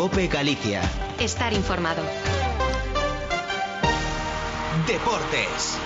Cope Galicia. Estar informado. Deportes.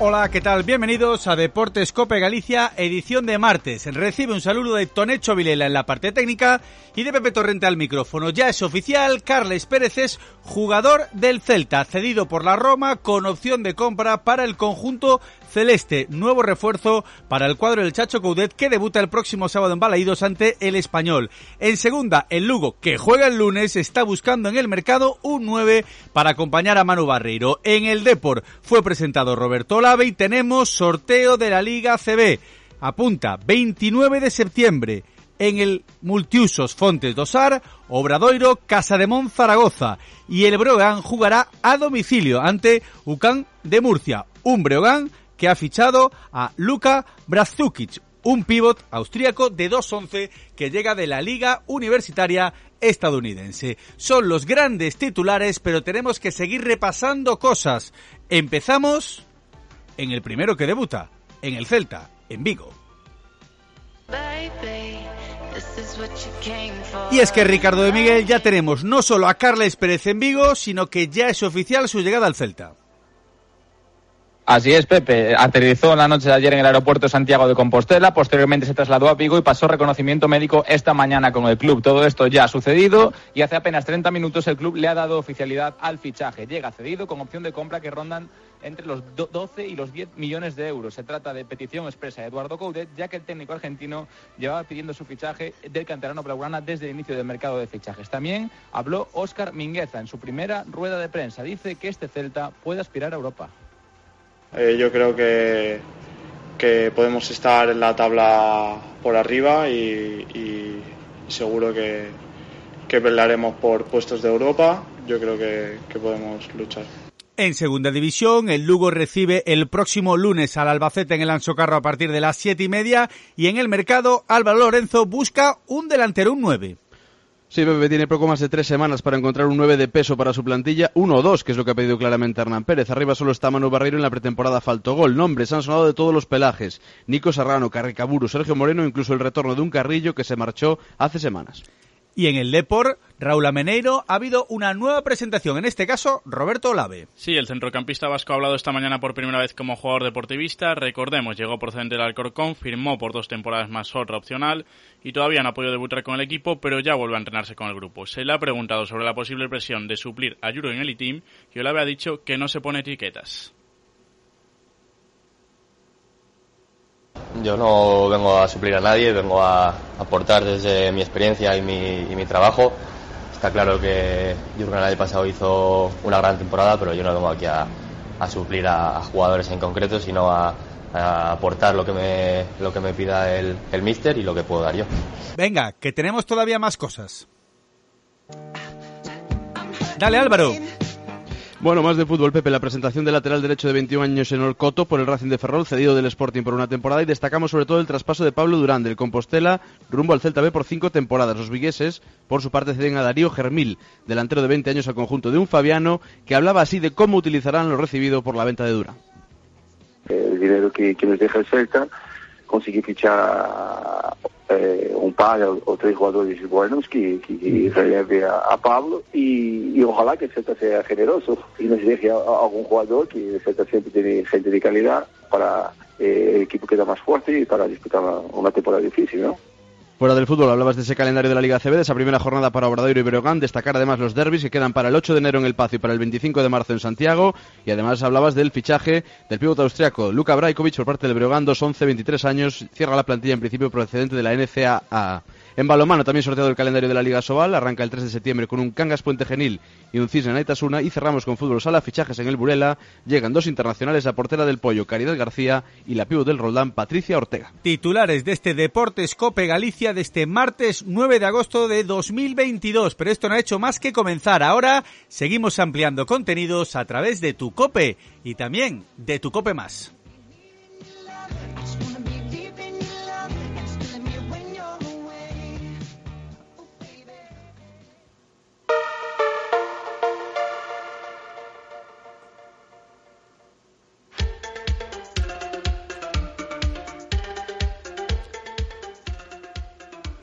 Hola, ¿qué tal? Bienvenidos a Deportes Cope Galicia, edición de martes. Recibe un saludo de Tonecho Vilela en la parte técnica y de Pepe Torrente al micrófono. Ya es oficial, Carles Pérez es jugador del Celta, cedido por la Roma con opción de compra para el conjunto celeste. Nuevo refuerzo para el cuadro del Chacho Coudet que debuta el próximo sábado en Balaídos ante el Español. En segunda, el Lugo, que juega el lunes, está buscando en el mercado un 9 para acompañar a Manu Barreiro. En el Depor fue presentado Roberto Y tenemos sorteo de la Liga CB. Apunta, 29 de septiembre en el Multiusos Fontes Dosar, Obradoiro, Casa de Mon, Zaragoza. Y el Breogán jugará a domicilio ante Ucán de Murcia. Un Breogán que ha fichado a Luka Brazukic, un pívot austríaco de 2'11 que llega de la Liga Universitaria estadounidense. Son los grandes titulares, pero tenemos que seguir repasando cosas. Empezamos en el primero que debuta, en el Celta, en Vigo. Y es que Ricardo de Miguel ya tenemos no solo a Carles Pérez en Vigo, sino que ya es oficial su llegada al Celta. Así es, Pepe. Aterrizó la noche de ayer en el aeropuerto Santiago de Compostela, posteriormente se trasladó a Vigo y pasó reconocimiento médico esta mañana con el club. Todo esto ya ha sucedido y hace apenas 30 minutos el club le ha dado oficialidad al fichaje. Llega cedido con opción de compra que rondan entre los 12 y los 10 millones de euros. Se trata de petición expresa de Eduardo Coudet, ya que el técnico argentino llevaba pidiendo su fichaje del canterano blaugrana desde el inicio del mercado de fichajes. También habló Óscar Mingueza en su primera rueda de prensa. Dice que este Celta puede aspirar a Europa. Eh, yo creo que, que podemos estar en la tabla por arriba y, y seguro que, que pelearemos por puestos de Europa. Yo creo que, que podemos luchar. En segunda división, el Lugo recibe el próximo lunes al Albacete en el Ansocarro a partir de las siete y media y en el mercado Álvaro Lorenzo busca un delantero, un 9. Sí, Pepe tiene poco más de tres semanas para encontrar un 9 de peso para su plantilla, uno o dos, que es lo que ha pedido claramente Hernán Pérez. Arriba solo está Manu Barreiro en la pretemporada faltó gol. Nombres han sonado de todos los pelajes. Nico Serrano, Carricaburu, Sergio Moreno, incluso el retorno de un carrillo que se marchó hace semanas. Y en el Depor, Raúl Ameneiro, ha habido una nueva presentación, en este caso, Roberto Olave. Sí, el centrocampista vasco ha hablado esta mañana por primera vez como jugador deportivista. Recordemos, llegó procedente del Alcorcón, firmó por dos temporadas más otra opcional y todavía no ha podido debutar con el equipo, pero ya vuelve a entrenarse con el grupo. Se le ha preguntado sobre la posible presión de suplir a Yuro en el team y Olave ha dicho que no se pone etiquetas. Yo no vengo a suplir a nadie, vengo a aportar desde mi experiencia y mi, y mi trabajo. Está claro que Jurgen el año pasado hizo una gran temporada, pero yo no vengo aquí a, a suplir a, jugadores en concreto, sino a, aportar lo que me, lo que me pida el, el míster y lo que puedo dar yo. Venga, que tenemos todavía más cosas. Dale Álvaro. Bueno, más de fútbol, Pepe. La presentación del lateral derecho de 21 años en Orcoto por el Racing de Ferrol, cedido del Sporting por una temporada. Y destacamos sobre todo el traspaso de Pablo Durán del Compostela rumbo al Celta B por cinco temporadas. Los vigueses, por su parte, ceden a Darío Germil, delantero de 20 años al conjunto de un Fabiano, que hablaba así de cómo utilizarán lo recibido por la venta de Durán. El dinero que, que nos deja el Celta, conseguir fichar eh, un par o tres jugadores buenos que, que, que releve a, a Pablo y, y, ojalá que el Celta sea generoso y nos deje a, a algún jugador que el Celta siempre tiene gente de calidad para eh, el equipo queda más fuerte y para disputar una, una temporada difícil, ¿no? Fuera del fútbol, hablabas de ese calendario de la Liga CB, de esa primera jornada para Obradoiro y Breogán, destacar además los derbis que quedan para el 8 de enero en El Pazo y para el 25 de marzo en Santiago, y además hablabas del fichaje del pivote austriaco Luka Brajkovic por parte del Breogán, 2 11 23 años, cierra la plantilla en principio procedente de la NCAA. En balomano también sorteado el calendario de la Liga Sobal, arranca el 3 de septiembre con un Cangas Puente Genil y un Cisne Naitasuna y cerramos con fútbol sala, fichajes en el Burela, llegan dos internacionales a portera del Pollo, Caridad García y la pivo del Roldán, Patricia Ortega. Titulares de este Deportes Cope Galicia de este martes 9 de agosto de 2022, pero esto no ha hecho más que comenzar. Ahora seguimos ampliando contenidos a través de tu Cope y también de tu Cope Más.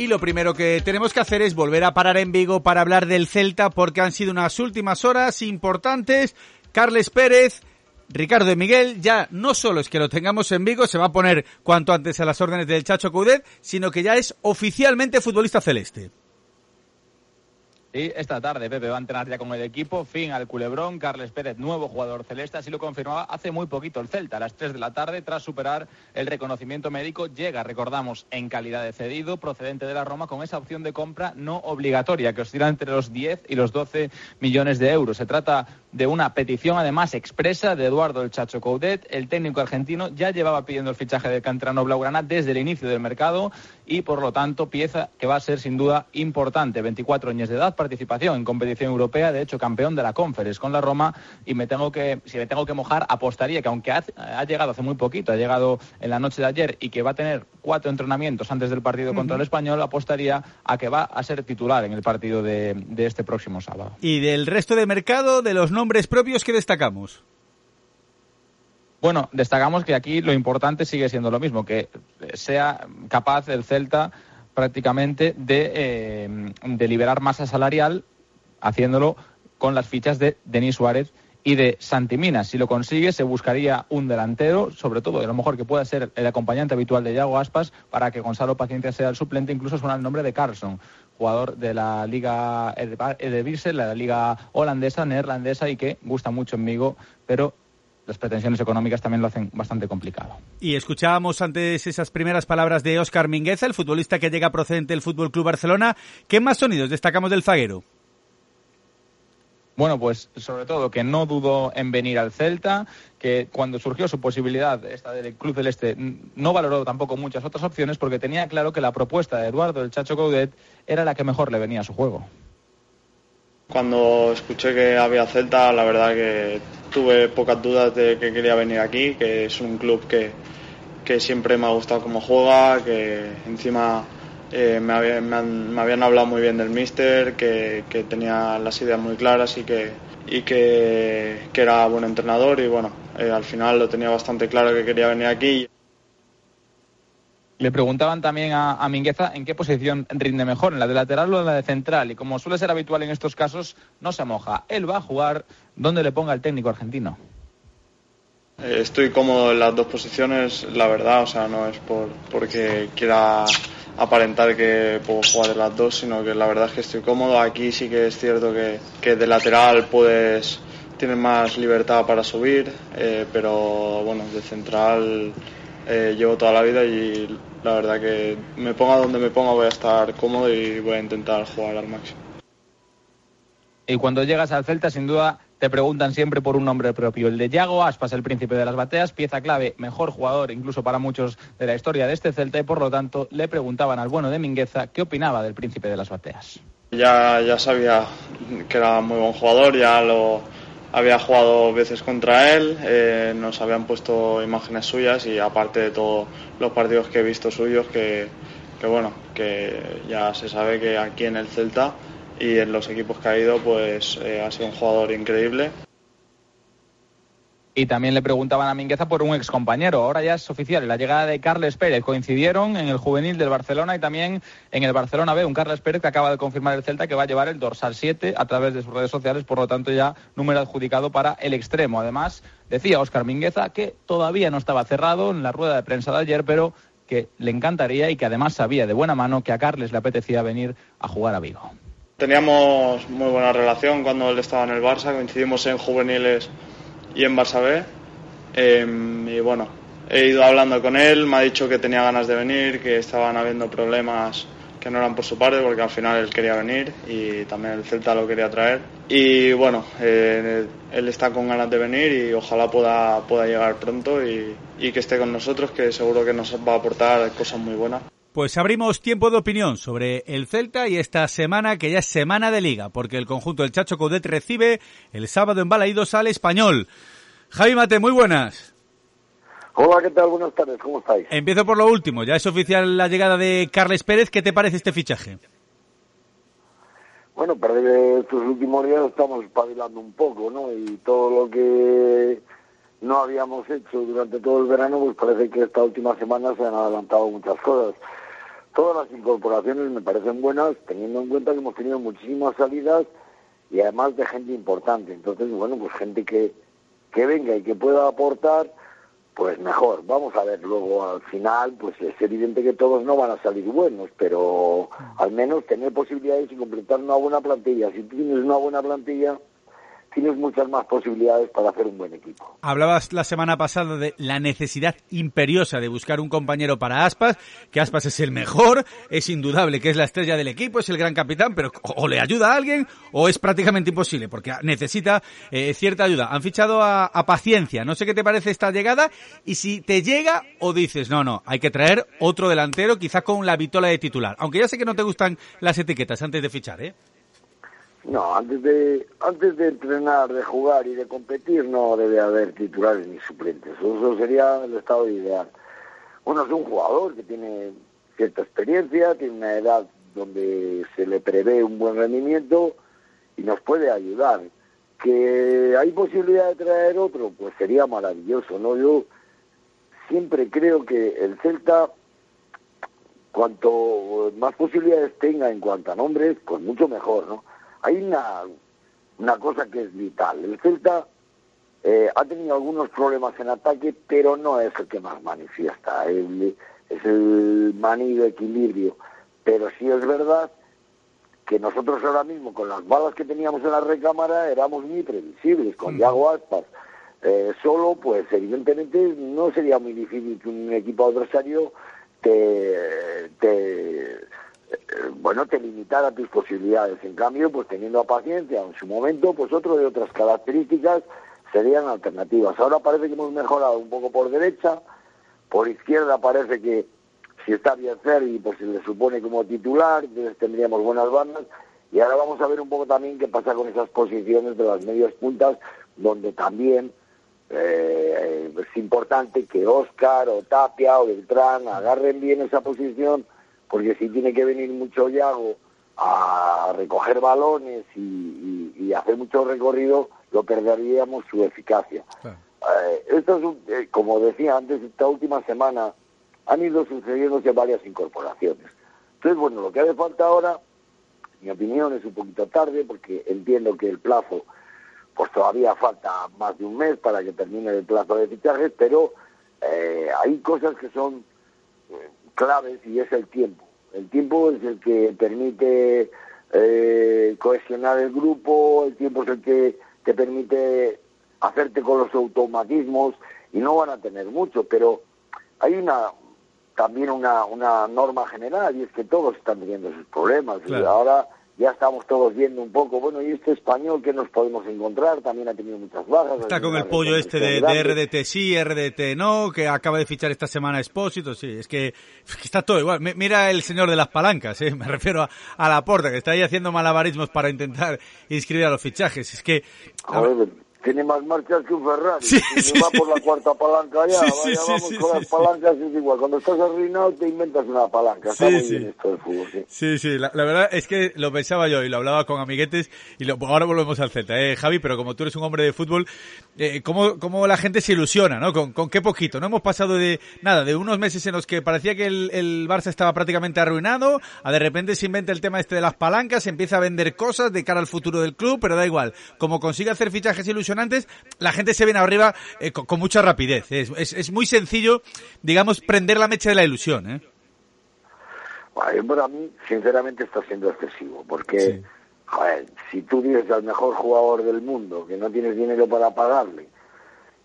Y lo primero que tenemos que hacer es volver a parar en Vigo para hablar del Celta porque han sido unas últimas horas importantes. Carles Pérez, Ricardo de Miguel, ya no solo es que lo tengamos en Vigo, se va a poner cuanto antes a las órdenes del Chacho Coudet, sino que ya es oficialmente futbolista celeste. Y esta tarde Pepe va a entrenar ya con el equipo, fin al culebrón, Carles Pérez, nuevo jugador celeste, así lo confirmaba hace muy poquito el Celta, a las 3 de la tarde, tras superar el reconocimiento médico, llega, recordamos, en calidad de cedido, procedente de la Roma, con esa opción de compra no obligatoria, que oscila entre los 10 y los 12 millones de euros. Se trata de una petición, además, expresa de Eduardo El Chacho Coudet, el técnico argentino ya llevaba pidiendo el fichaje del canterano blaugrana desde el inicio del mercado y, por lo tanto, pieza que va a ser sin duda importante, 24 años de edad, participación en competición europea, de hecho campeón de la Conference con la Roma y me tengo que, si me tengo que mojar, apostaría que aunque ha, llegado hace muy poquito, ha llegado en la noche de ayer y que va a tener cuatro entrenamientos antes del partido contra el español, apostaría a que va a ser titular en el partido de, de este próximo sábado. Y del resto de mercado, de los nombres propios que destacamos. Bueno, destacamos que aquí lo importante sigue siendo lo mismo, que sea capaz el Celta prácticamente de, eh, de liberar masa salarial haciéndolo con las fichas de Denis Suárez y de Santimina. Si lo consigue, se buscaría un delantero, sobre todo, a lo mejor que pueda ser el acompañante habitual de Yago Aspas, para que Gonzalo Paciencia sea el suplente. Incluso suena el nombre de Carlson, jugador de la Liga de la liga holandesa, neerlandesa, y que gusta mucho en Vigo, pero las pretensiones económicas también lo hacen bastante complicado. Y escuchábamos antes esas primeras palabras de Óscar Mingueza, el futbolista que llega procedente del Fútbol Club Barcelona. ¿Qué más sonidos destacamos del zaguero? Bueno, pues sobre todo que no dudó en venir al Celta, que cuando surgió su posibilidad esta del Club Celeste no valoró tampoco muchas otras opciones porque tenía claro que la propuesta de Eduardo el Chacho Coudet era la que mejor le venía a su juego. Cuando escuché que había Celta, la verdad que tuve pocas dudas de que quería venir aquí, que es un club que, siempre me ha gustado cómo juega, que encima eh, me, habían hablado muy bien del míster, que, tenía las ideas muy claras y que, y que, era buen entrenador y bueno, eh, al final lo tenía bastante claro que quería venir aquí. Le preguntaban también a, Mingueza en qué posición rinde mejor, en la de lateral o en la de central. Y como suele ser habitual en estos casos, no se moja. Él va a jugar donde le ponga el técnico argentino. Eh, estoy cómodo en las dos posiciones, la verdad, o sea, no es por, porque quiera aparentar que puedo jugar en las dos, sino que la verdad es que estoy cómodo. Aquí sí que es cierto que, de lateral puedes, tienes más libertad para subir, eh, pero bueno, de central eh, llevo toda la vida y la verdad que me ponga donde me ponga voy a estar cómodo y voy a intentar jugar al máximo. Y cuando llegas al Celta, sin duda, te preguntan siempre por un nombre propio. El de Yago Aspas, el príncipe de las bateas, pieza clave, mejor jugador incluso para muchos de la historia de este Celta y por lo tanto le preguntaban al bueno de Mingueza qué opinaba del príncipe de las bateas. Ya, ya sabía que era muy buen jugador, ya lo había jugado veces contra él, eh, nos habían puesto imágenes suyas y aparte de todos los partidos que he visto suyos, que, bueno, que ya se sabe que aquí en el Celta y en los equipos que ha ido, pues eh, ha sido un jugador increíble. Y también le preguntaban a Mingueza por un excompañero. Ahora ya es oficial. La llegada de Carles Pérez coincidieron en el juvenil del Barcelona y también en el Barcelona B. Un Carles Pérez que acaba de confirmar el Celta que va a llevar el dorsal 7 a través de sus redes sociales. Por lo tanto, ya número adjudicado para el extremo. Además, decía Óscar Mingueza que todavía no estaba cerrado en la rueda de prensa de ayer, pero que le encantaría y que además sabía de buena mano que a Carles le apetecía venir a jugar a Vigo. Teníamos muy buena relación cuando él estaba en el Barça. Coincidimos en juveniles y en Barça B. Em, y bueno, he ido hablando con él, me ha dicho que tenía ganas de venir, que estaban habiendo problemas que no eran por su parte, porque al final él quería venir y también el Celta lo quería traer. Y bueno, eh, él está con ganas de venir y ojalá pueda, pueda llegar pronto y, y que esté con nosotros, que seguro que nos va a aportar cosas muy buenas. Pues abrimos tiempo de opinión sobre el Celta y esta semana que ya es semana de liga, porque el conjunto del Chacho Coudet recibe el sábado en Balaídos al Español. Javi Mate, muy buenas. Hola, ¿qué tal? Buenas tardes, ¿cómo estáis? Empiezo por lo último, ya es oficial la llegada de Carles Pérez, ¿qué te parece este fichaje? Bueno, que estos últimos días estamos espabilando un poco, ¿no? Y todo lo que no habíamos hecho durante todo el verano, pues parece que esta última semana se han adelantado muchas cosas. Todas las incorporaciones me parecen buenas, teniendo en cuenta que hemos tenido muchísimas salidas y además de gente importante. Entonces, bueno, pues gente que, que venga y que pueda aportar, pues mejor. Vamos a ver luego al final, pues es evidente que todos no van a salir buenos, pero al menos tener posibilidades y completar una buena plantilla. Si tienes una buena plantilla, tienes muchas más posibilidades para hacer un buen equipo. Hablabas la semana pasada de la necesidad imperiosa de buscar un compañero para Aspas, que Aspas es el mejor, es indudable que es la estrella del equipo, es el gran capitán, pero o le ayuda a alguien o es prácticamente imposible, porque necesita eh, cierta ayuda. Han fichado a, Paciencia, no sé qué te parece esta llegada y si te llega o dices, no, no, hay que traer otro delantero, quizá con la vitola de titular, aunque ya sé que no te gustan las etiquetas antes de fichar, ¿eh? No, antes de, antes de entrenar, de jugar y de competir no debe haber titulares ni suplentes. Eso sería el estado ideal. Bueno, es un jugador que tiene cierta experiencia, tiene una edad donde se le prevé un buen rendimiento y nos puede ayudar. Que hay posibilidad de traer otro, pues sería maravilloso, ¿no? Yo siempre creo que el Celta, cuanto más posibilidades tenga en cuanto a nombres, pues mucho mejor, ¿no? Hay una, una cosa que es vital. El Celta eh, ha tenido algunos problemas en ataque, pero no es el que más manifiesta. El, es el manido equilibrio. Pero sí es verdad que nosotros ahora mismo, con las balas que teníamos en la recámara, éramos muy previsibles, con Yago Aspas. Eh, solo, pues evidentemente no sería muy difícil que un equipo adversario te, te bueno, te limitara tus posibilidades. En cambio, pues teniendo paciencia en su momento, pues otro de otras características serían alternativas. Ahora parece que hemos mejorado un poco por derecha, por izquierda parece que si está bien Ferri, pues se le supone como titular, entonces tendríamos buenas bandas. Y ahora vamos a ver un poco también qué pasa con esas posiciones de las medias puntas, donde también eh, es importante que Oscar o Tapia o Beltrán agarren bien esa posición porque si tiene que venir mucho Yago a recoger balones y, hacer mucho recorrido, lo perderíamos su eficacia. Eh, esto es eh, como decía antes, esta última semana han ido sucediéndose varias incorporaciones. Entonces, bueno, lo que hace falta ahora, mi opinión, es un poquito tarde, porque entiendo que el plazo, pues todavía falta más de un mes para que termine el plazo de fichajes, pero eh, hay cosas que son claves y es el tiempo. El tiempo es el que permite eh, cohesionar el grupo, el tiempo es el que te permite hacerte con los automatismos y no van a tener mucho, pero hay una también una, una norma general y es que todos están teniendo sus problemas. Y ahora ya estamos todos viendo un poco, bueno, y este español que nos podemos encontrar también ha tenido muchas bajas. Está con el pollo este de, RDT sí, RDT no, que acaba de fichar esta semana Expósito, sí, es que, está todo igual. Mira el señor de las palancas, ¿eh? me refiero a, la porta, que está ahí haciendo malabarismos para intentar inscribir a los fichajes. Es que tiene más marchas que un Ferrari. Sí, va por la cuarta palanca ya, vaya, vamos con las palancas, es igual. Cuando estás arruinado te inventas una palanca. Está muy bien esto del fútbol, sí. Sí, sí, la, verdad es que lo pensaba yo y lo hablaba con amiguetes y lo, ahora volvemos al Z, eh, Javi, pero como tú eres un hombre de fútbol, eh, ¿cómo, ¿cómo, la gente se ilusiona, no? ¿Con, ¿Con qué poquito? No hemos pasado de, nada, de unos meses en los que parecía que el, el Barça estaba prácticamente arruinado, a de repente se inventa el tema este de las palancas, se empieza a vender cosas de cara al futuro del club, pero da igual. Como consigue hacer fichajes ilusionantes, la gente se viene arriba eh, con, mucha rapidez. Es, es, muy sencillo, digamos, prender la mecha de la ilusión. ¿eh? para mí, sinceramente, está siendo excesivo, porque si tú dices al mejor jugador del mundo que no tienes dinero para pagarle,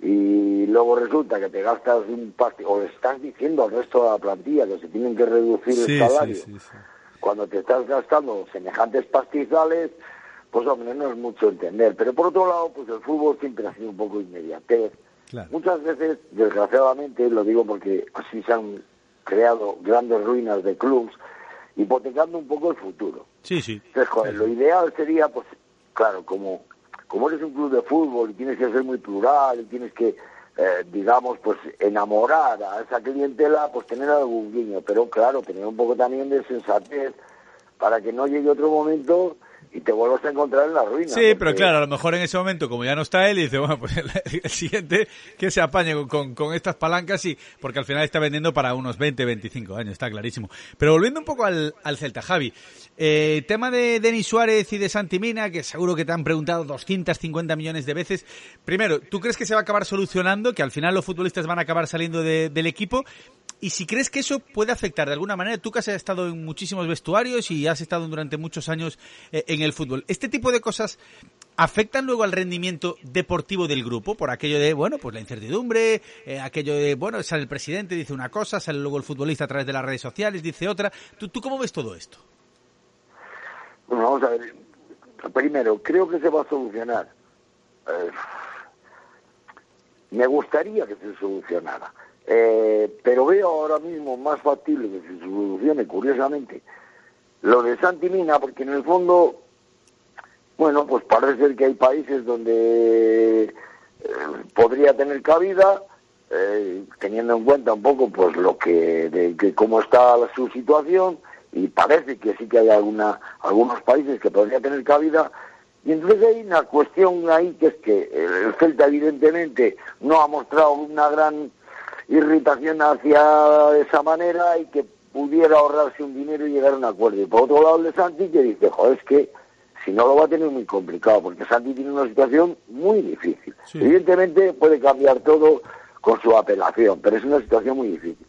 y luego resulta que te gastas un pasti o estás diciendo al resto de la plantilla que se tienen que reducir el salario cuando te estás gastando semejantes pastizales, pues hombre, no es mucho entender. Pero por otro lado, pues el fútbol siempre ha sido un poco inmediatez. Muchas veces, desgraciadamente, lo digo porque así se han creado grandes ruinas de clubs, hipotecando un poco el futuro. Sí, sí. Entonces, joder, lo ideal sería, pues, claro, como, como eres un club de fútbol y tienes que ser muy plural y tienes que, eh, digamos, pues enamorar a esa clientela, pues tener algún guiño. Pero claro, tener un poco también de sensatez para que no llegue otro momento y te vuelvas a encontrar en la ruina. Sí, pero claro, a lo mejor en ese momento, como ya no está él, y dice, bueno, pues el, siguiente que se apañe con, con, estas palancas, y porque al final está vendiendo para unos 20, 25 años, está clarísimo. Pero volviendo un poco al, al Celta, Javi, eh, tema de Denis Suárez y de Santimina, que seguro que te han preguntado 250 millones de veces. Primero, ¿tú crees que se va a acabar solucionando, que al final los futbolistas van a acabar saliendo del equipo? Y si crees que eso puede afectar de alguna manera, tú que has estado en muchísimos vestuarios y has estado durante muchos años eh, en el fútbol, ¿este tipo de cosas afectan luego al rendimiento deportivo del grupo? Por aquello de, bueno, pues la incertidumbre, eh, aquello de, bueno, sale el presidente, dice una cosa, sale luego el futbolista a través de las redes sociales, dice otra. ¿Tú, tú cómo ves todo esto? Bueno, vamos a ver. Primero, creo que se va a solucionar. Eh, me gustaría que se solucionara eh, pero veo ahora mismo más factible que se solucione, curiosamente, lo de Santimina, porque en el fondo, bueno, pues parece que hay países donde eh, podría tener cabida, eh, teniendo en cuenta un poco pues lo que, de, que cómo está su situación, y parece que sí que hay alguna, algunos países que podría tener cabida, y entonces hay una cuestión ahí que es que el Celta evidentemente no ha mostrado una gran irritación hacia esa manera y que pudiera ahorrarse un dinero y llegar a un acuerdo. Y por otro lado el de Santi que dice, joder, es que si no lo va a tener muy complicado, porque Santi tiene una situación muy difícil. Evidentemente puede cambiar todo con su apelación, pero es una situación muy difícil.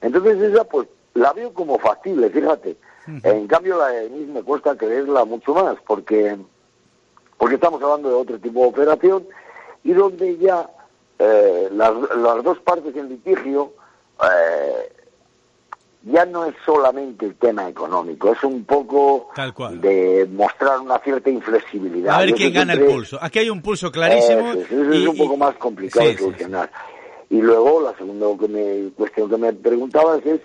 Entonces esa pues la veo como factible, fíjate. En cambio la de me cuesta creerla mucho más, porque, porque estamos hablando de otro tipo de operación y donde ya eh, las, las, dos partes en litigio eh, ya no es solamente el tema económico, es un poco de mostrar una cierta inflexibilidad. A ver quién gana el pulso. Aquí hay un pulso clarísimo. es un poco más complicado de solucionar. Y luego la segunda que me, cuestión que me preguntabas es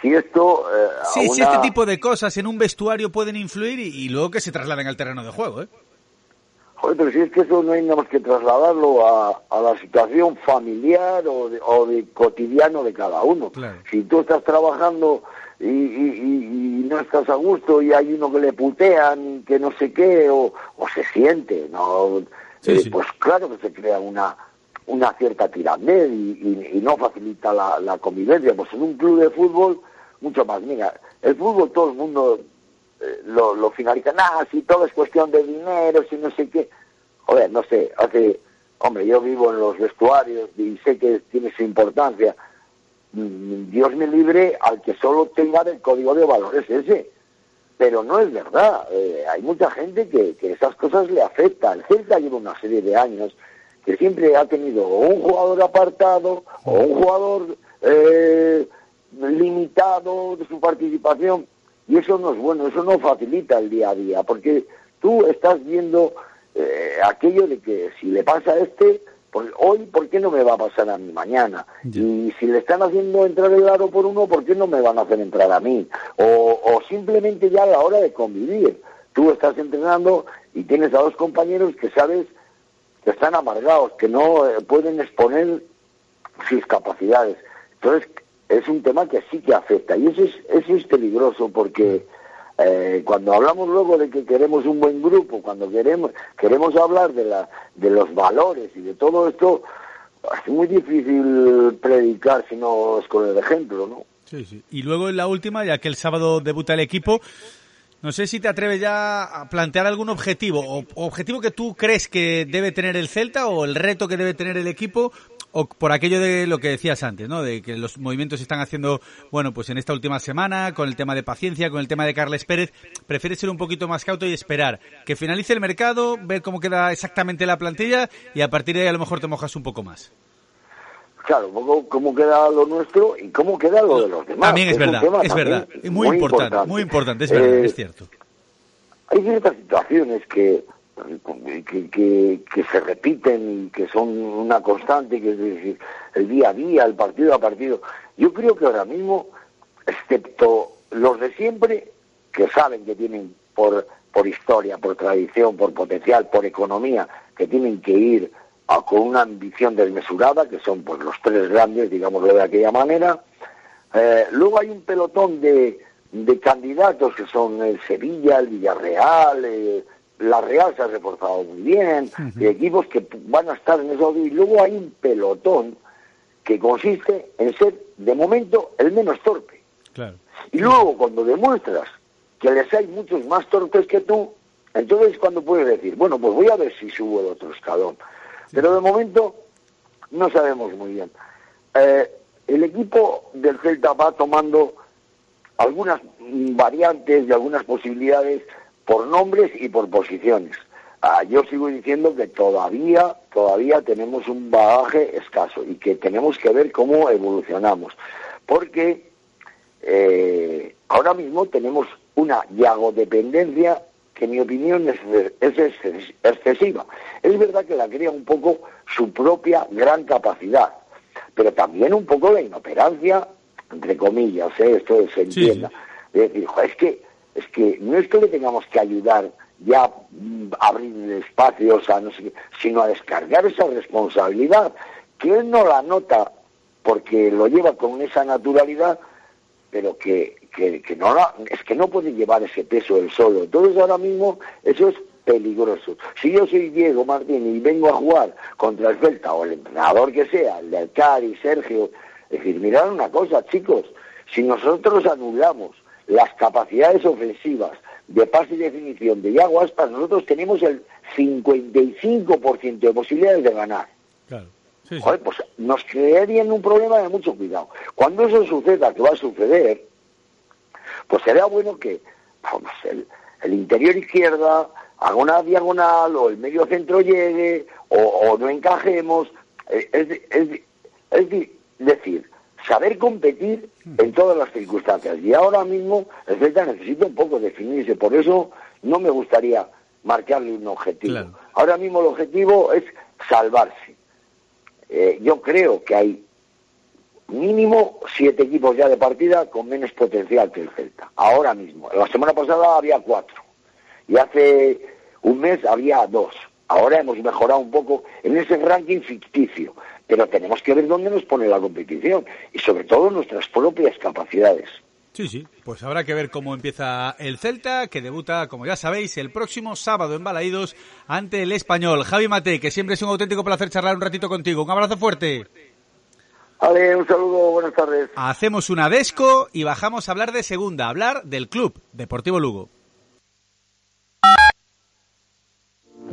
si esto... Eh, sí, si este tipo de cosas en un vestuario pueden influir y, y, luego que se trasladen al terreno de juego, ¿eh? Pero si es que eso no hay nada más que trasladarlo a, a la situación familiar o de, o de cotidiano de cada uno. Si tú estás trabajando y, y, y, no estás a gusto y hay uno que le putean, que no sé qué, o, o se siente, ¿no? Eh, pues claro que se crea una, una cierta tiranidad y, y, no facilita la, la convivencia. Pues en un club de fútbol, mucho más. Mira, el fútbol todo el mundo eh, lo, lo finalizan, ah, si todo es cuestión de dinero, si no sé qué. Joder, no sé, hace, hombre, yo vivo en los vestuarios y sé que tiene su importancia. Mm, Dios me libre al que solo tenga el código de valores ese. Pero no es verdad. Eh, hay mucha gente que, que esas cosas le afectan. El Celta lleva una serie de años que siempre ha tenido un jugador apartado o un jugador eh, limitado de su participación y eso no es bueno, eso no facilita el día a día, porque tú estás viendo eh, aquello de que si le pasa a este, pues hoy, ¿por qué no me va a pasar a mí mañana? Y si le están haciendo entrar el aro por uno, ¿por qué no me van a hacer entrar a mí? O, o simplemente ya a la hora de convivir. Tú estás entrenando y tienes a dos compañeros que sabes que están amargados, que no eh, pueden exponer sus capacidades. Entonces, es un tema que sí que afecta y eso es, eso es peligroso porque eh, cuando hablamos luego de que queremos un buen grupo, cuando queremos queremos hablar de la de los valores y de todo esto, es muy difícil predicar si no es con el ejemplo, ¿no? Sí. Y luego en la última, ya que el sábado debuta el equipo, no sé si te atreves ya a plantear algún objetivo, o objetivo que tú crees que debe tener el Celta o el reto que debe tener el equipo o por aquello de lo que decías antes, ¿no? De que los movimientos se están haciendo, bueno, pues en esta última semana, con el tema de paciencia, con el tema de Carles Pérez, prefieres ser un poquito más cauto y esperar que finalice el mercado, ver cómo queda exactamente la plantilla y a partir de ahí a lo mejor te mojas un poco más. claro, un poco cómo queda lo nuestro y cómo queda lo de los demás. También es, verdad, es también verdad. Muy, importante, muy importante, es verdad, Eh, es cierto. hay ciertas situaciones que, que, que, que se repiten y que son una constante, que es decir, el día a día, el partido a partido. Yo creo que ahora mismo, excepto los de siempre, que saben que tienen por, por historia, por tradición, por potencial, por economía, que tienen que ir a- con una ambición desmesurada, que son pues los tres grandes, digámoslo de aquella manera. Eh, luego hay un pelotón de, de candidatos que son el Sevilla, el Villarreal, eh, la Real se ha reforzado muy bien, y equipos que van a estar en eso. Y luego hay un pelotón que consiste en ser, de momento, el menos torpe. Claro. Y luego, cuando demuestras que les hay muchos más torpes que tú, entonces cuando puedes decir, bueno, pues voy a ver si subo el otro escalón. Pero de momento no sabemos muy bien. Eh, el equipo del Celta va tomando algunas variantes y algunas posibilidades por nombres y por posiciones. Ah, yo sigo diciendo que todavía, todavía tenemos un bagaje escaso y que tenemos que ver cómo evolucionamos. Porque eh, ahora mismo tenemos una yagodependencia que en mi opinión es, es exces- excesiva. Es verdad que la crea un poco su propia gran capacidad, pero también un poco la inoperancia, entre comillas, ¿eh? esto se entienda. Es decir, es que, es que no es que le tengamos que ayudar ya mm, a abrir espacios, sino a descargar esa responsabilidad, que él no la nota porque lo lleva con esa naturalidad, pero que, que, que no la- es que no puede llevar ese peso él solo. Entonces ahora mismo eso es peligroso. Si yo soy Diego Martín y vengo a jugar contra el Celta o el entrenador que sea, el del Cari, Sergio, es decir, mirad una cosa, chicos, si nosotros anulamos las capacidades ofensivas de pase y definición de Iago Aspas, nosotros tenemos el 55% de posibilidades de ganar. Claro. Sí, sí. Joder, pues nos crearían un problema de mucho cuidado. Cuando eso suceda, que va a suceder, pues será bueno que vamos, el, el interior izquierda haga una diagonal o el medio centro llegue o, o no encajemos. Eh, Es, es- es decir, saber competir en todas las circunstancias. Y ahora mismo el Celta necesita un poco definirse. Por eso no me gustaría marcarle un objetivo. Claro. Ahora mismo el objetivo es salvarse. Eh, yo creo que hay mínimo siete equipos ya de partida con menos potencial que el Celta. Ahora mismo. La semana pasada había cuatro. Y hace un mes había dos. Ahora hemos mejorado un poco en ese ranking ficticio. Pero tenemos que ver dónde nos pone la competición. Y sobre todo nuestras propias capacidades. Sí, sí, pues habrá que ver cómo empieza el Celta, que debuta, como ya sabéis, el próximo sábado en Balaídos ante el Español. Javi Mate, que siempre es un auténtico placer charlar un ratito contigo. Un abrazo fuerte. Vale, un saludo, buenas tardes. Hacemos una desco y bajamos a hablar de segunda, a hablar del club Deportivo Lugo.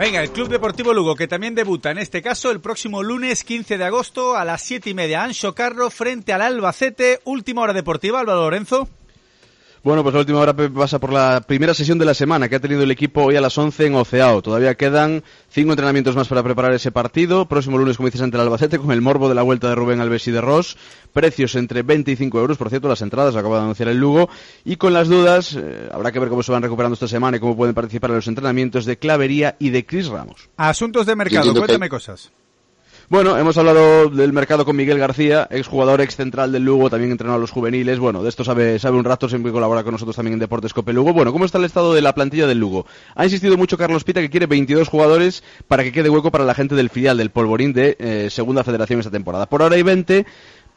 Venga, el Club Deportivo Lugo, que también debuta en este caso el próximo lunes 15 de agosto a las 7 y media. Ancho Carro frente al Albacete. Última hora deportiva, Álvaro Lorenzo. Bueno, pues la última hora pasa por la primera sesión de la semana que ha tenido el equipo hoy a las 11 en Oceao. Todavía quedan cinco entrenamientos más para preparar ese partido. Próximo lunes, como dices, ante el Albacete con el morbo de la vuelta de Rubén Alves y de Ross. Precios entre 25 euros, por cierto, las entradas, acaba de anunciar el Lugo. Y con las dudas, eh, habrá que ver cómo se van recuperando esta semana y cómo pueden participar en los entrenamientos de Clavería y de Chris Ramos. Asuntos de mercado, cuéntame cosas. Bueno, hemos hablado del mercado con Miguel García, exjugador, ex central del Lugo, también entrenado a los juveniles. Bueno, de esto sabe, sabe un rato, siempre colabora con nosotros también en Deportes Cope Lugo. Bueno, ¿cómo está el estado de la plantilla del Lugo? Ha insistido mucho Carlos Pita que quiere 22 jugadores para que quede hueco para la gente del filial del Polvorín de eh, Segunda Federación esta temporada. Por ahora hay 20,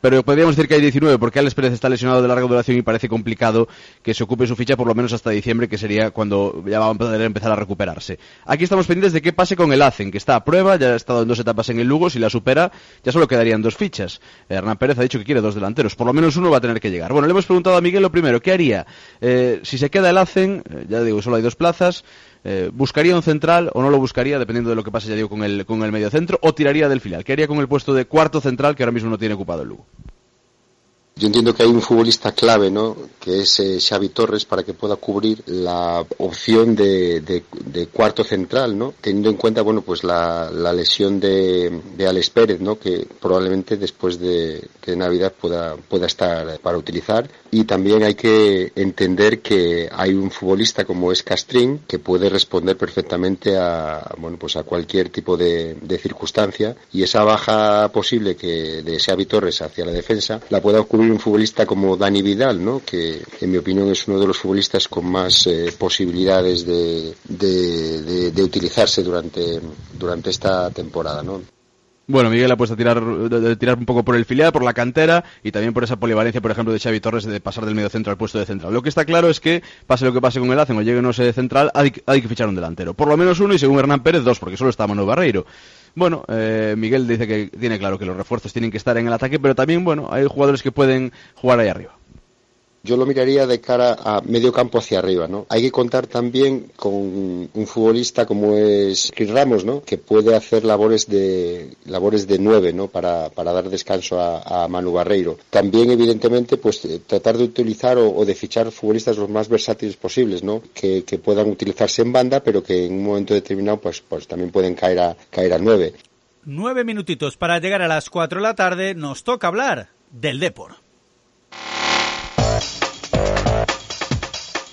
pero podríamos decir que hay 19 porque Alex Pérez está lesionado de larga duración y parece complicado que se ocupe su ficha por lo menos hasta diciembre, que sería cuando ya va a poder empezar a recuperarse. Aquí estamos pendientes de qué pase con el ACEN, que está a prueba, ya ha estado en dos etapas en el Lugo, si la supera ya solo quedarían dos fichas. Hernán Pérez ha dicho que quiere dos delanteros, por lo menos uno va a tener que llegar. Bueno, le hemos preguntado a Miguel lo primero, ¿qué haría? Eh, si se queda el ACEN, eh, ya digo, solo hay dos plazas, eh, ¿buscaría un central o no lo buscaría, dependiendo de lo que pase, ya digo, con el, con el medio centro, o tiraría del filial? ¿Qué haría con el puesto de cuarto central que ahora mismo no tiene ocupado el Lugo? Yo entiendo que hay un futbolista clave, ¿no? Que es eh, Xavi Torres para que pueda cubrir la opción de, de, cuarto central, ¿no? Teniendo en cuenta, bueno, pues la, la lesión de, de, Alex Pérez, ¿no? Que probablemente después de, de, Navidad pueda, pueda estar para utilizar. Y también hay que entender que hay un futbolista como es Castrín que puede responder perfectamente a, bueno, pues a cualquier tipo de, de circunstancia y esa baja posible que de Xavi Torres hacia la defensa la pueda cubrir un futbolista como Dani Vidal, ¿no? que en mi opinión es uno de los futbolistas con más eh, posibilidades de, de, de, utilizarse durante, durante esta temporada. ¿no? Bueno, Miguel ha puesto a tirar, de, tirar un poco por el filial, por la cantera y también por esa polivalencia, por ejemplo, de Xavi Torres de pasar del medio centro al puesto de central. Lo que está claro es que, pase lo que pase con el Hacen o llegue no sé de central, hay, hay, que fichar un delantero. Por lo menos uno y según Hernán Pérez, dos, porque solo está Manuel Barreiro. Bueno, eh, Miguel dice que tiene claro que los refuerzos tienen que estar en el ataque, pero también, bueno, hay jugadores que pueden jugar ahí arriba yo lo miraría de cara a medio campo hacia arriba, ¿no? Hay que contar también con un futbolista como es Chris Ramos, ¿no? Que puede hacer labores de labores de nueve, ¿no? Para, para dar descanso a, Manu Barreiro. También, evidentemente, pues eh, tratar de utilizar o, de fichar futbolistas los más versátiles posibles, ¿no? Que, que, puedan utilizarse en banda, pero que en un momento determinado, pues, pues también pueden caer a caer a nueve. Nueve minutitos para llegar a las cuatro de la tarde. Nos toca hablar del Depor.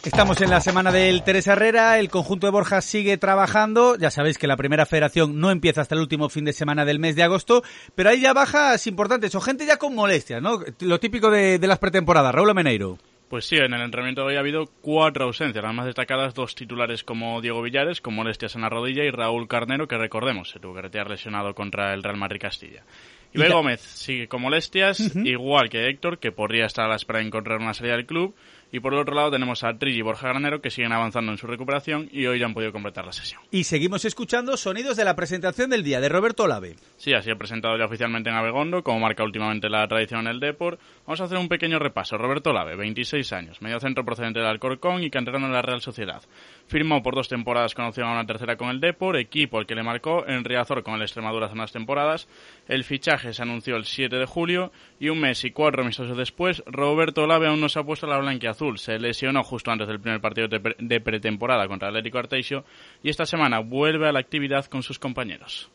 Estamos en la semana del Teresa Herrera, el conjunto de Borja sigue trabajando, ya sabéis que la primera federación no empieza hasta el último fin de semana del mes de agosto, pero hay ya bajas importantes o gente ya con molestias, ¿no? Lo típico de, las pretemporadas, Raúl Meneiro. Pues sí, en el entrenamiento de hoy ha habido cuatro ausencias, las más destacadas dos titulares como Diego Villares, con molestias en la rodilla, y Raúl Carnero, que recordemos, se tuvo que retirar lesionado contra el Real Madrid Castilla. Y Gómez sigue con molestias, igual que Héctor, que podría estar a la espera de encontrar una salida del club. Y por el otro lado tenemos a Trilli y Borja Granero que siguen avanzando en su recuperación y hoy ya han podido completar la sesión. Y seguimos escuchando sonidos de la presentación del día de Roberto Olave. Sí, así ha presentado ya oficialmente en Abegondo, como marca últimamente la tradición en el Depor. Vamos a hacer un pequeño repaso. Roberto Olave, 26 años, medio centro procedente del Alcorcón y canterano en la Real Sociedad. Firmó por dos temporadas con opción a una tercera con el Depor, equipo el que le marcó en Riazor con el Extremadura hace unas temporadas. El fichaje se anunció el 7 de julio y un mes y cuatro meses después, Roberto Olave aún no se ha puesto la blanquiazul. Se lesionó justo antes del primer partido de pretemporada contra el Atlético Arteixo y esta semana vuelve a la actividad con sus compañeros.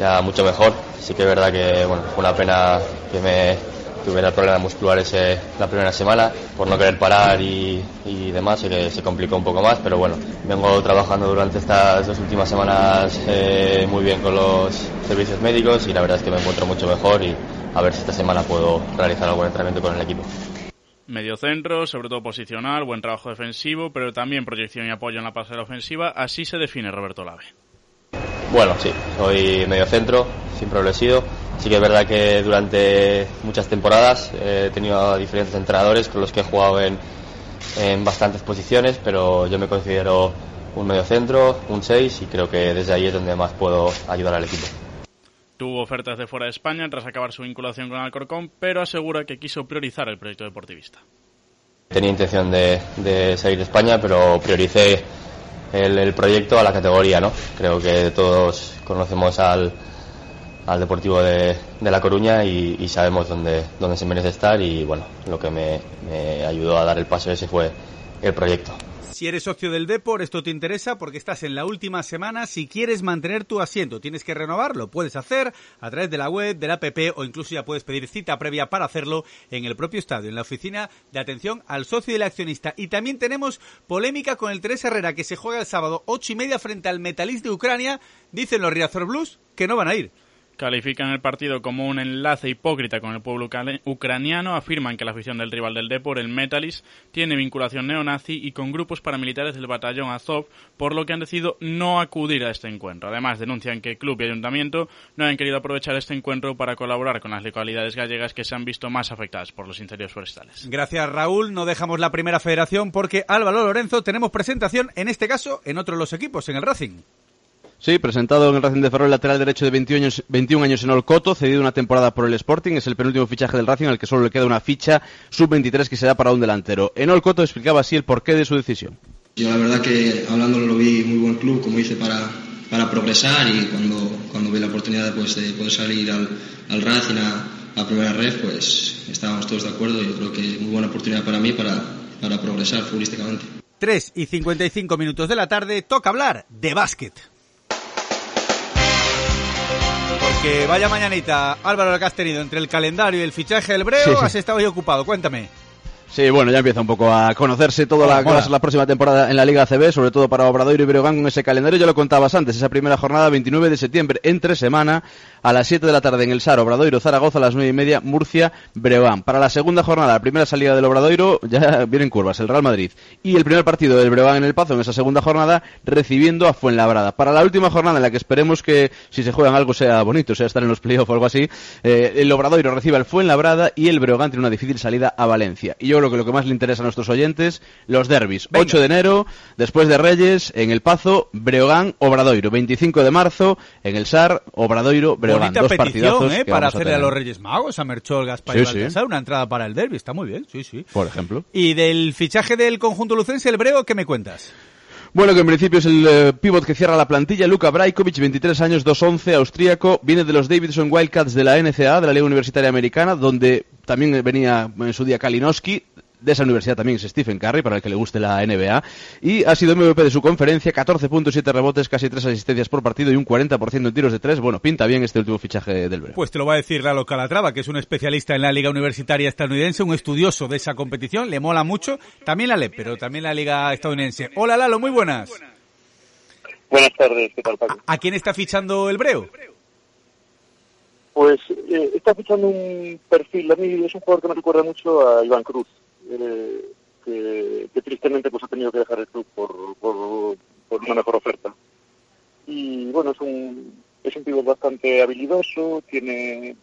Ya mucho mejor. Sí que es verdad que bueno, fue una pena que me tuviera problemas musculares la primera semana por no querer parar y, demás, y que se complicó un poco más, pero bueno, vengo trabajando durante estas dos últimas semanas eh, muy bien con los servicios médicos y la verdad es que me encuentro mucho mejor y a ver si esta semana puedo realizar algún entrenamiento con el equipo. Medio centro, sobre todo posicional, buen trabajo defensivo, pero también proyección y apoyo en la pasada ofensiva. Así se define Roberto Lave. Bueno, sí, soy medio centro, siempre lo he sido. Sí que es verdad que durante muchas temporadas he tenido diferentes entrenadores con los que he jugado en, en bastantes posiciones, pero yo me considero un medio centro, un 6 y creo que desde ahí es donde más puedo ayudar al equipo. Tuvo ofertas de fuera de España tras acabar su vinculación con Alcorcón, pero asegura que quiso priorizar el proyecto deportivista. Tenía intención de, salir de España, pero prioricé el, proyecto a la categoría, ¿no? Creo que todos conocemos al, al Deportivo de, La Coruña y, y, sabemos dónde, dónde se merece estar y bueno, lo que me, me ayudó a dar el paso ese fue el proyecto. Si eres socio del Depor, esto te interesa porque estás en la última semana. Si quieres mantener tu asiento, tienes que renovarlo. Puedes hacer a través de la web, del app o incluso ya puedes pedir cita previa para hacerlo en el propio estadio, en la oficina de atención al socio y el accionista. Y también tenemos polémica con el Teresa Herrera que se juega el sábado ocho y media frente al Metalist de Ucrania. Dicen los Riazor Blues que no van a ir califican el partido como un enlace hipócrita con el pueblo ucraniano, afirman que la afición del rival del Depor, el Metalis, tiene vinculación neonazi y con grupos paramilitares del batallón Azov, por lo que han decidido no acudir a este encuentro. Además, denuncian que club y ayuntamiento no han querido aprovechar este encuentro para colaborar con las localidades gallegas que se han visto más afectadas por los incendios forestales. Gracias, Raúl. No dejamos la primera federación porque Álvaro Lorenzo tenemos presentación, en este caso, en otro de los equipos, en el Racing. Sí, presentado en el Racing de Ferrol, lateral derecho de 21 años, 21 años en Olcoto, cedido una temporada por el Sporting, es el penúltimo fichaje del Racing al que solo le queda una ficha sub-23 que se da para un delantero. En Olcoto explicaba así el porqué de su decisión. Yo la verdad que hablándolo lo vi muy buen club, como dice, para, para progresar y cuando, cuando vi la oportunidad pues, de poder salir al, al Racing a, a primera red, pues estábamos todos de acuerdo. Yo creo que es muy buena oportunidad para mí para, para progresar futbolísticamente. 3 y 55 minutos de la tarde, toca hablar de básquet. Que vaya mañanita, Álvaro, lo que has tenido entre el calendario y el fichaje del Breo, has estado ahí ocupado. Cuéntame. Sí, bueno, ya empieza un poco a conocerse toda la, oh, la próxima temporada en la Liga CB, sobre todo para Obradoiro y Breogán con ese calendario. Ya lo contabas antes, esa primera jornada, 29 de septiembre, entre semana, a las 7 de la tarde en el SAR, Obradoiro, Zaragoza, a las 9 y media, Murcia, Breogán. Para la segunda jornada, la primera salida del Obradoiro, ya vienen curvas, el Real Madrid. Y el primer partido del Breogán en el Pazo, en esa segunda jornada, recibiendo a Fuenlabrada. Para la última jornada, en la que esperemos que, si se juegan algo, sea bonito, sea estar en los playoffs o algo así, eh, el Obradoiro recibe al Fuenlabrada y el Breogán tiene una difícil salida a Valencia. Y yo creo que lo que más le interesa a nuestros oyentes, los derbis. 8 de enero, después de Reyes, en El Pazo, Breogán, Obradoiro. 25 de marzo, en el SAR, Obradoiro, Breogán. Dos partidazos ¿eh? para hacerle a, los Reyes Magos, a Merchol, Gaspar y Baltasar, una entrada para el derby. Está muy bien, sí, sí. Por ejemplo. Y del fichaje del conjunto lucense, el Breo, ¿qué me cuentas? Bueno, que en principio es el eh, pívot que cierra la plantilla, Luka Brajkovic, 23 años, 2'11, austríaco, viene de los Davidson Wildcats de la NCA, de la Liga Universitaria Americana, donde también venía en su día Kalinowski, de esa universidad también es Stephen Curry, para el que le guste la NBA, y ha sido MVP de su conferencia, 14.7 rebotes, casi 3 asistencias por partido y un 40% en tiros de 3. Bueno, pinta bien este último fichaje del verano. Pues te lo va a decir Lalo Calatrava, que es un especialista en la Liga Universitaria estadounidense, un estudioso de esa competición, le mola mucho, también la LEP, pero también la Liga estadounidense. Hola Lalo, muy buenas. Buenas tardes, ¿qué tal Paco? ¿A quién está fichando el Breo? Pues eh, está fichando un perfil, a mí es un jugador que me recuerda mucho a Iván Cruz eh, que, tristemente pues ha tenido que dejar el club por, por, una mejor oferta. Y bueno, es un, es un pivo bastante habilidoso, tiene,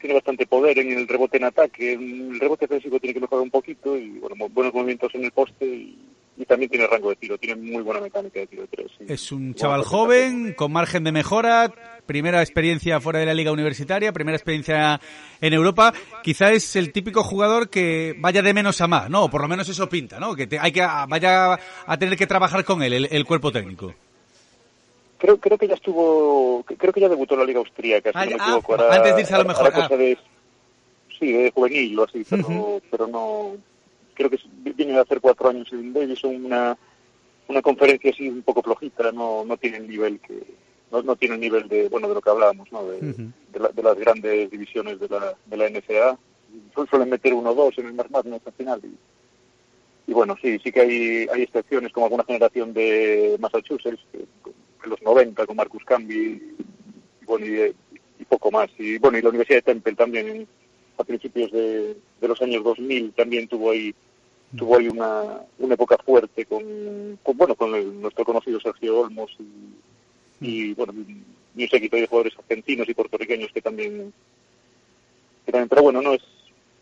tiene bastante poder en el rebote en ataque, el rebote defensivo tiene que mejorar un poquito y bueno, buenos movimientos en el poste y, también tiene rango de tiro, tiene muy buena mecánica de tiro de tres. Es un chaval joven, con margen de mejora, primera experiencia fuera de la liga universitaria, primera experiencia en Europa, quizá es el típico jugador que vaya de menos a más, ¿no? Por lo menos eso pinta, ¿no? Que hay que vaya a tener que trabajar con él, el, cuerpo técnico. Creo, creo que ya estuvo, creo que ya debutó en la liga austríaca, si no me ah, antes de irse a lo mejor. Ah. sí, de juvenil o así, pero, pero no, creo que viene de hacer cuatro años en Davidson, una, una conferencia así un poco flojita, no, no tiene el nivel que, no, no tiene el nivel de, bueno, de lo que hablábamos, ¿no? De, de, las grandes divisiones de la, de la NCA. Suelen meter uno o dos en el March al final. Y, bueno, sí, sí que hay, hay excepciones, como alguna generación de Massachusetts, en los 90, con Marcus Camby, y, bueno, y, poco más. Y bueno, y la Universidad de Temple también, a principios de, de los años 2000, también tuvo ahí tuvo ahí una, una época fuerte con, con bueno con nuestro conocido Sergio Olmos y, y bueno, y un séquito de jugadores argentinos y puertorriqueños que también, que también pero bueno, no es,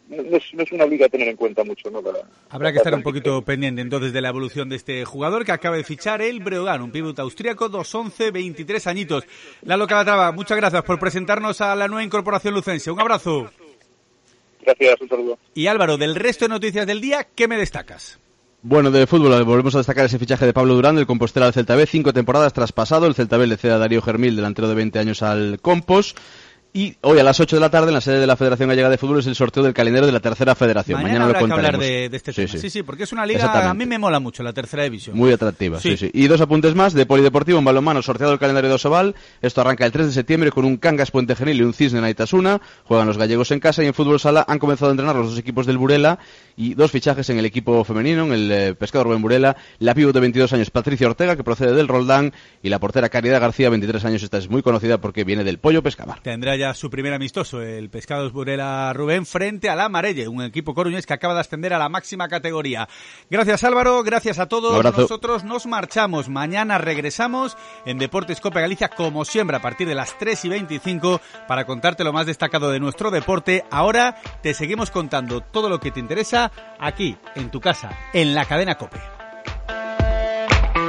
no es, no es, una liga a tener en cuenta mucho. ¿no? Habrá que estar un poquito pendiente entonces de la evolución de este jugador que acaba de fichar el Breogán, un pívot austríaco, 2'11, 23 añitos. Lalo Calatrava, muchas gracias por presentarnos a la nueva incorporación lucense. Un abrazo. Gracias, un saludo. Y Álvaro, del resto de noticias del día, ¿qué me destacas? Bueno, de fútbol volvemos a destacar ese fichaje de Pablo Durán del Compostela del Celta B, cinco temporadas traspasado, el Celta B le cede a Darío Germil, delantero de 20 años al Compos, y hoy a las 8 de la tarde en la sede de la Federación Gallega de Fútbol es el sorteo del calendario de la tercera federación. Mañana, Mañana, habrá lo que hablar contaremos. de, de este Sí, tema. sí. Sí, sí, porque es una liga, a mí me mola mucho la tercera división. Muy atractiva, sí. Sí. Y dos apuntes más de Polideportivo en balonmano, sorteado el calendario de Osobal. Esto arranca el 3 de septiembre con un Cangas Puente Genil y un Cisne Naitasuna. Juegan los gallegos en casa y en fútbol sala han comenzado a entrenar los dos equipos del Burela y dos fichajes en el equipo femenino, en el eh, pescador Rubén Burela, la pívot de 22 años Patricia Ortega, que procede del Roldán, y la portera Caridad García, 23 años, esta es muy conocida porque viene del Pollo Pescamar. Tendrá ya su primer amistoso, el Pescados Burela Rubén, frente a la Marelle, un equipo coruñés que acaba de ascender a la máxima categoría. Gracias Álvaro, gracias a todos. Nosotros nos marchamos. Mañana regresamos en Deportes Copa Galicia, como siempre, a partir de las 3 y 25, para contarte lo más destacado de nuestro deporte. Ahora te seguimos contando todo lo que te interesa aquí, en tu casa, en la cadena Cope.